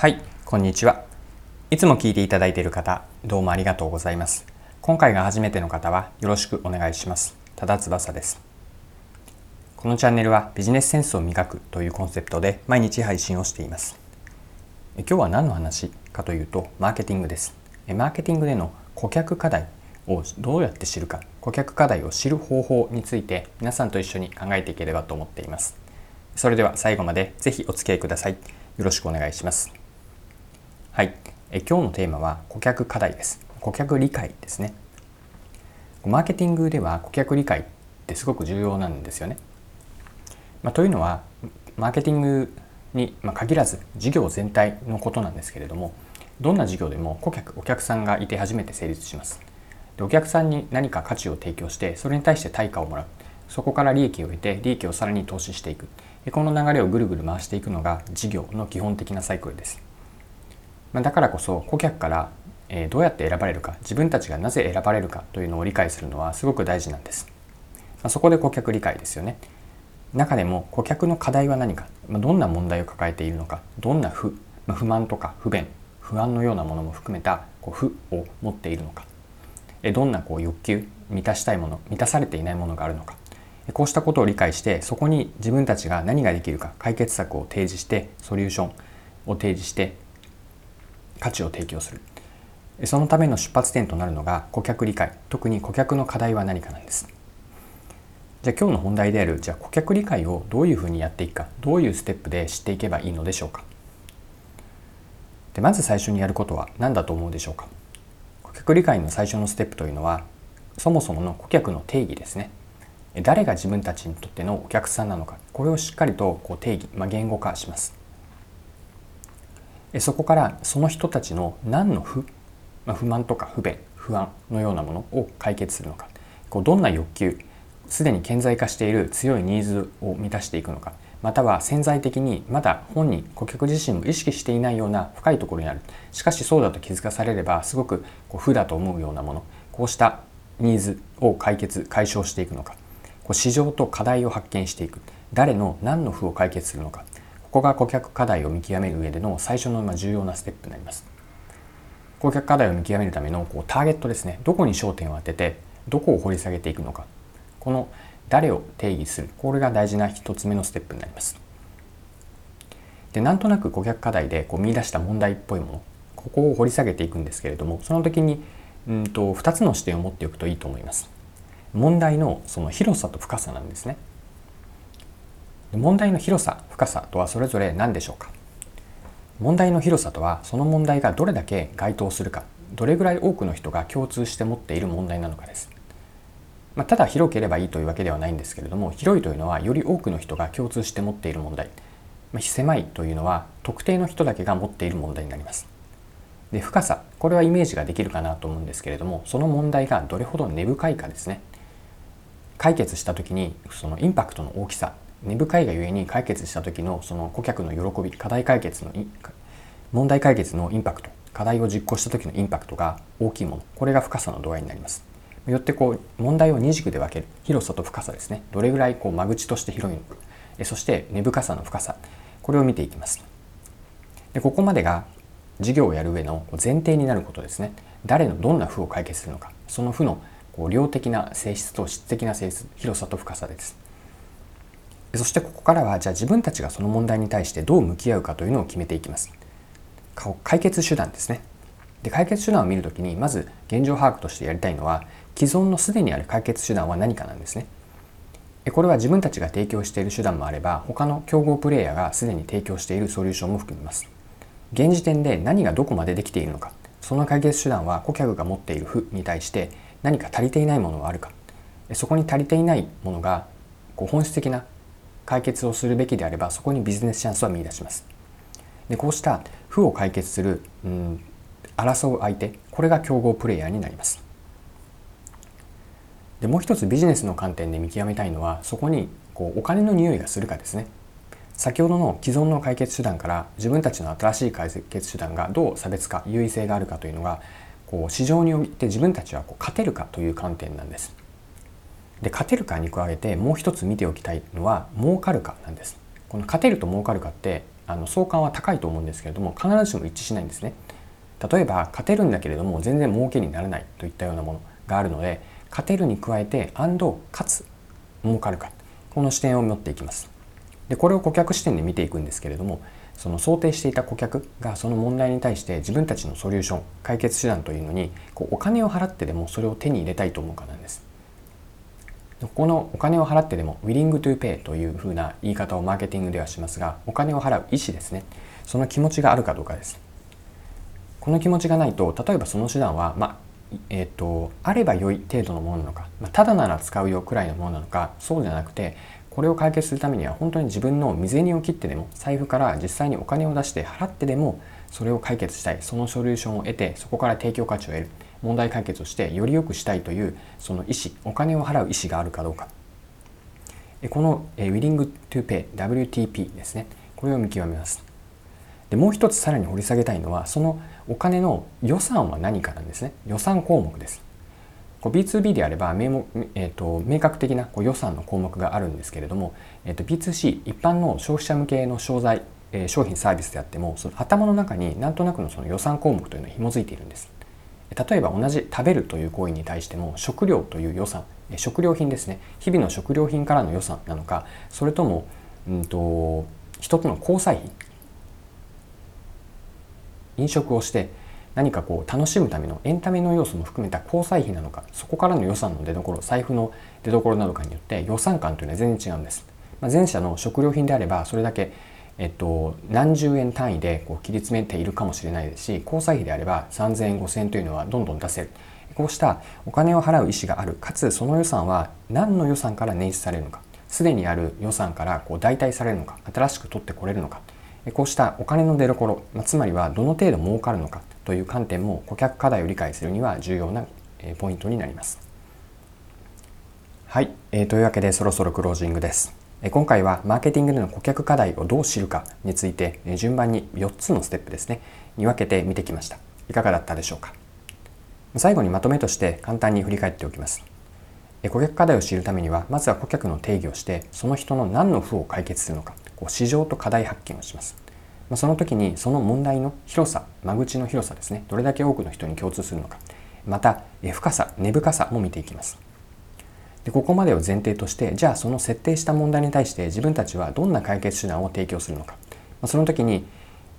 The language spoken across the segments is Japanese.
はい、こんにちは。いつも聞いていただいている方、どうもありがとうございます。今回が初めての方はよろしくお願いします。多田翼です。このチャンネルはビジネスセンスを磨くというコンセプトで毎日配信をしています。え今日は何の話？かというと、マーケティングです。えマーケティングでの顧客課題をどうやって知るか、顧客課題を知る方法について皆さんと一緒に考えていければと思っています。それでは最後までぜひお付き合いください。よろしくお願いします。はい、え今日のテーマは顧客課題です。顧客理解ですね。マーケティングでは顧客理解ってすごく重要なんですよね。まあ、というのはマーケティングに、限らず事業全体のことなんですけれどもどんな事業でも顧客お客さんがいて初めて成立しますでお客さんに何か価値を提供してそれに対して対価をもらうそこから利益を得て利益をさらに投資していくこの流れをぐるぐる回していくのが事業の基本的なサイクルですまあだからこそ顧客からどうやって選ばれるか自分たちがなぜ選ばれるかというのを理解するのはすごく大事なんです。まあそこで顧客理解ですよね。中でも顧客の課題は何か。まあどんな問題を抱えているのかどんな不不満とか不便不安のようなものも含めたこう不を持っているのか。どんなこう欲求満たしたいもの満たされていないものがあるのか。こうしたことを理解してそこに自分たちが何ができるか解決策を提示してソリューションを提示して価値を提供する。そのための出発点となるのが顧客理解。特に顧客の課題は何かなんです。じゃあ今日の本題であるじゃあ顧客理解をどういうふうにやっていくかどういうステップで知っていけばいいのでしょうか。でまず最初にやることは何だと思うでしょうか。顧客理解の最初のステップというのはそもそもの顧客の定義ですね。誰が自分たちにとってのお客さんなのかこれをしっかりとこう定義、まあ、言語化します。そこからその人たちの何の不、まあ、不満とか不便不安のようなものを解決するのか。こうどんな欲求すでに顕在化している強いニーズを満たしていくのか。または潜在的にまだ本人顧客自身も意識していないような深いところにある。しかしそうだと気づかされればすごくこう負だと思うようなもの。こうしたニーズを解決解消していくのか。こう市場と課題を発見していく。誰の何の負を解決するのか。ここが顧客課題を見極める上での最初の重要なステップになります。顧客課題を見極めるためのこうターゲットですね。どこに焦点を当ててどこを掘り下げていくのか。この誰を定義する。これが大事な一つ目のステップになります。でなんとなく顧客課題でこう見出した問題っぽいものここを掘り下げていくんですけれどもその時にうんと2つの視点を持っておくといいと思います。問題のその広さと深さなんですね。問題の広さ深さとはそれぞれ何でしょうか？問題の広さとはその問題がどれだけ該当するかどれぐらい多くの人が共通して持っている問題なのかです。まあ、ただ広ければいいというわけではないんですけれども広いというのはより多くの人が共通して持っている問題、まあ、狭いというのは特定の人だけが持っている問題になります。で深さこれはイメージができるかなと思うんですけれどもその問題がどれほど根深いかですね。解決した時にそのインパクトの大きさ根深いがゆえに解決した時のその顧客の喜び課題解決の問題解決のインパクト課題を実行した時のインパクトが大きいものこれが深さの度合いになります。よってこう問題を二軸で分ける広さと深さですね。どれぐらいこう間口として広いのか。そして根深さの深さ。これを見ていきます。でここまでが事業をやる上の前提になることですね。誰のどんな負を解決するのか。その負のこう量的な性質と質的な性質広さと深さです。そしてここからはじゃあ自分たちがその問題に対してどう向き合うかというのを決めていきます解決手段ですねで解決手段を見るときにまず現状把握としてやりたいのは既存のすでにある解決手段は何かなんですね。これは自分たちが提供している手段もあれば他の競合プレイヤーがすでに提供しているソリューションも含みます。現時点で何がどこまでできているのかその解決手段は顧客が持っている負に対して何か足りていないものはあるかそこに足りていないものがこう本質的な解決をするべきであればそこにビジネスチャンスは見出します。でこうした負を解決する、うん、争う相手これが競合プレイヤーになります。でもう一つビジネスの観点で見極めたいのはそこにこうお金の匂いがするかですね先ほどの既存の解決手段から自分たちの新しい解決手段がどう差別化優位性があるかというのがこう市場において自分たちはこう勝てるかという観点なんですで勝てるかに加えてもう一つ見ておきたいのは儲かるかなんですこの勝てると儲かるかってあの相関は高いと思うんですけれども必ずしも一致しないんですね。例えば勝てるんだけれども全然儲けにならないといったようなものがあるので勝てるに加えてかつ儲かるかこの視点を持っていきます。でこれを顧客視点で見ていくんですけれどもその想定していた顧客がその問題に対して自分たちのソリューション解決手段というのにこうお金を払ってでもそれを手に入れたいと思うかなんです。このお金を払ってでも willing to pay というふうな言い方をマーケティングではしますがお金を払う意思ですね。その気持ちがあるかどうかです。この気持ちがないと例えばその手段は、まあえーと、あれば良い程度のものなのか、まあ、ただなら使うよくらいのものなのかそうじゃなくてこれを解決するためには本当に自分の身銭を切ってでも財布から実際にお金を出して払ってでもそれを解決したい。そのソリューションを得てそこから提供価値を得る。問題解決をしてより良くしたいというその意思お金を払う意思があるかどうか。この Willing to Pay WTP ですね。これを見極めます。でもう一つさらに掘り下げたいのはそのお金の予算は何かなんですね。予算項目です。こう B2B であれば明,、えーと、明確的なこう予算の項目があるんですけれども、えーと、B2C 一般の消費者向けの商材、え、商品サービスであってもその頭の中になんとなくのその予算項目というのは紐づいているんです。例えば同じ食べるという行為に対しても食料という予算食料品ですね日々の食料品からの予算なのかそれとも、うんと、一つの交際費飲食をして何かこう楽しむためのエンタメの要素も含めた交際費なのかそこからの予算の出どころ財布の出どころなのかによって予算感というのは全然違うんです。まあ、前者の食料品であればそれだけえっと、何十円単位でこう切り詰めているかもしれないですし交際費であれば3,000円5,000円というのはどんどん出せる。こうしたお金を払う意思がある。かつその予算は何の予算から捻出されるのか。すでにある予算からこう代替されるのか。新しく取ってこれるのか。こうしたお金の出所。つまりはどの程度儲かるのか。という観点も顧客課題を理解するには重要なポイントになります。はい、えー、というわけでそろそろクロージングです。今回はマーケティングでの顧客課題をどう知るかについて順番に4つのステップですね。に分けて見てきました。いかがだったでしょうか？最後にまとめとして簡単に振り返っておきます。顧客課題を知るためにはまずは顧客の定義をしてその人の何の負を解決するのかこう市場と課題発見をします。その時にその問題の広さ間口の広さですね。どれだけ多くの人に共通するのか。また深さ根深さも見ていきます。でここまでを前提としてじゃあその設定した問題に対して自分たちはどんな解決手段を提供するのか、まその時に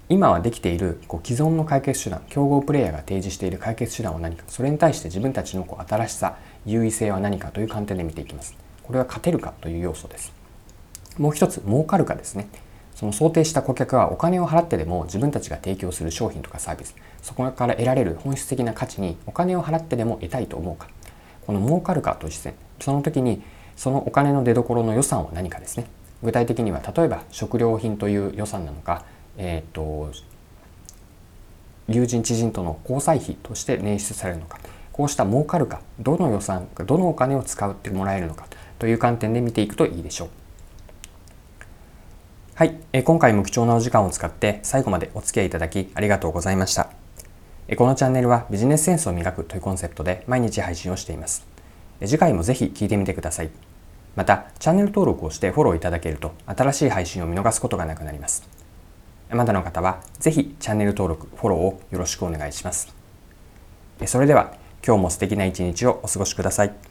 今はできているこう既存の解決手段競合プレイヤーが提示している解決手段は何か。それに対して自分たちのこう新しさ優位性は何かという観点で見ていきます。これは勝てるかという要素です。もう一つ儲かるかですね。その想定した顧客はお金を払ってでも自分たちが提供する商品とかサービス。そこから得られる本質的な価値にお金を払ってでも得たいと思うか。この儲かるかという視点その時にそのお金の出所の予算は何かですね具体的には例えば食料品という予算なのか、えーと、友人知人との交際費として捻出されるのかこうした儲かるかどの予算どのお金を使ってもらえるのかという観点で見ていくといいでしょう。はい、え今回も貴重なお時間を使って最後までお付き合いいただきありがとうございました。このチャンネルはビジネスセンスを磨くというコンセプトで毎日配信をしています。次回もぜひ聞いてみてください。また、チャンネル登録をしてフォローいただけると新しい配信を見逃すことがなくなります。まだの方はぜひチャンネル登録、フォローをよろしくお願いします。それでは今日も素敵な一日をお過ごしください。